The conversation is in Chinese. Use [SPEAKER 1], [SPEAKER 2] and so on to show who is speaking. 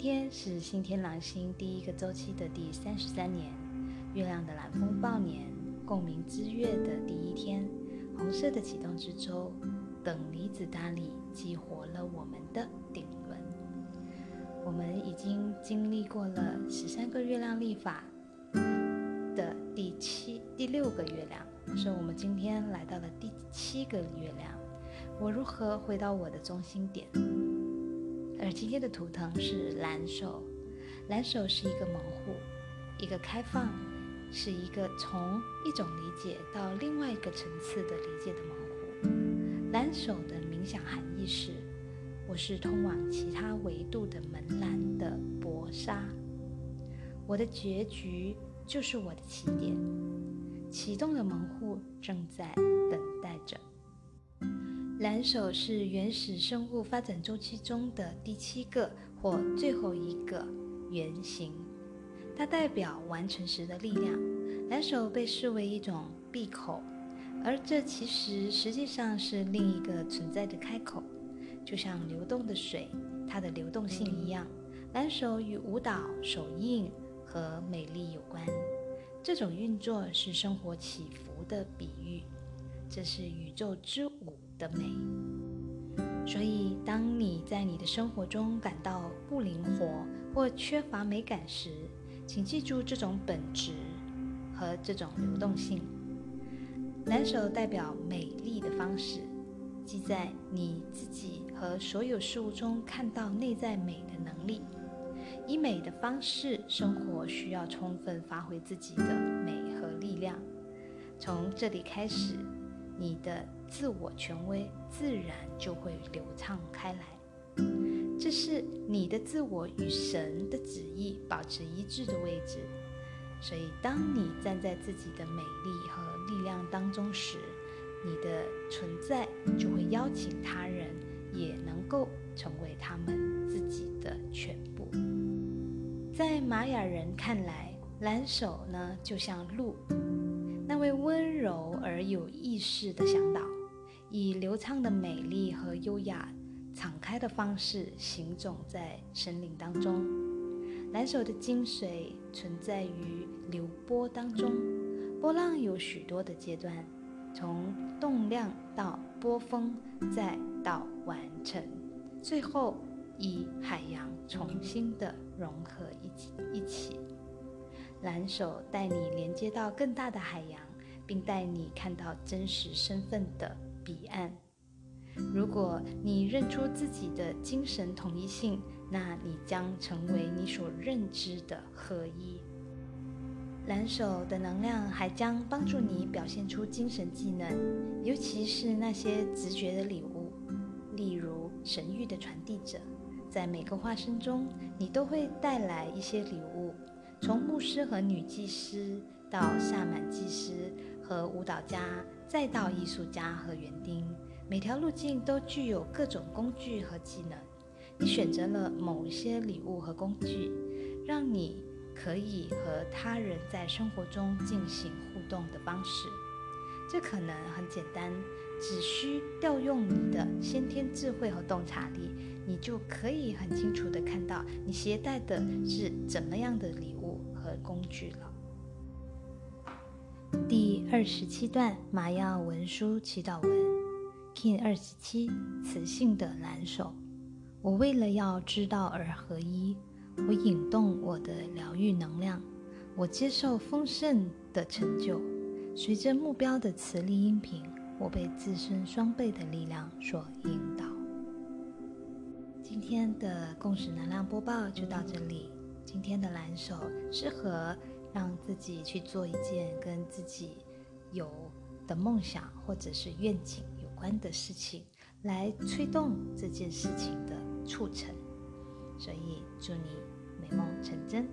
[SPEAKER 1] 天是新天狼星第一个周期的第三十三年，月亮的蓝风暴年，共鸣之月的第一天，红色的启动之周，等离子大理激活了我们的顶轮。我们已经经历过了十三个月亮历法的第七、第六个月亮，所以我们今天来到了第七个月亮。我如何回到我的中心点？而今天的图腾是蓝手，蓝手是一个模糊，一个开放，是一个从一种理解到另外一个层次的理解的模糊。蓝手的冥想含义是：我是通往其他维度的门栏的薄纱，我的结局就是我的起点，启动的门户正在等待着。蓝手是原始生物发展周期中的第七个或最后一个原型，它代表完成时的力量。蓝手被视为一种闭口，而这其实实际上是另一个存在的开口，就像流动的水，它的流动性一样。蓝手与舞蹈、手印和美丽有关，这种运作是生活起伏的比喻，这是宇宙之舞。的美，所以当你在你的生活中感到不灵活或缺乏美感时，请记住这种本质和这种流动性。蓝手代表美丽的方式，即在你自己和所有事物中看到内在美的能力。以美的方式生活，需要充分发挥自己的美和力量。从这里开始。你的自我权威自然就会流畅开来，这是你的自我与神的旨意保持一致的位置。所以，当你站在自己的美丽和力量当中时，你的存在就会邀请他人也能够成为他们自己的全部。在玛雅人看来，蓝手呢就像鹿。那位温柔而有意识的向导，以流畅的美丽和优雅、敞开的方式行走在森林当中。蓝手的精髓存在于流波当中，波浪有许多的阶段，从动量到波峰，再到完成，最后以海洋重新的融合一起一起。蓝手带你连接到更大的海洋，并带你看到真实身份的彼岸。如果你认出自己的精神统一性，那你将成为你所认知的合一。蓝手的能量还将帮助你表现出精神技能，尤其是那些直觉的礼物，例如神谕的传递者。在每个化身中，你都会带来一些礼物。从牧师和女祭司到萨满祭司和舞蹈家，再到艺术家和园丁，每条路径都具有各种工具和技能。你选择了某些礼物和工具，让你可以和他人在生活中进行互动的方式。这可能很简单，只需调用你的先天智慧和洞察力，你就可以很清楚地看到你携带的是怎么样的礼物和工具了。第二十七段玛雅文书祈祷文，King 二十七，雌性的蓝手。我为了要知道而合一，我引动我的疗愈能量，我接受丰盛的成就。随着目标的磁力音频，我被自身双倍的力量所引导。今天的共识能量播报就到这里。今天的蓝手适合让自己去做一件跟自己有的梦想或者是愿景有关的事情，来推动这件事情的促成。所以祝你美梦成真。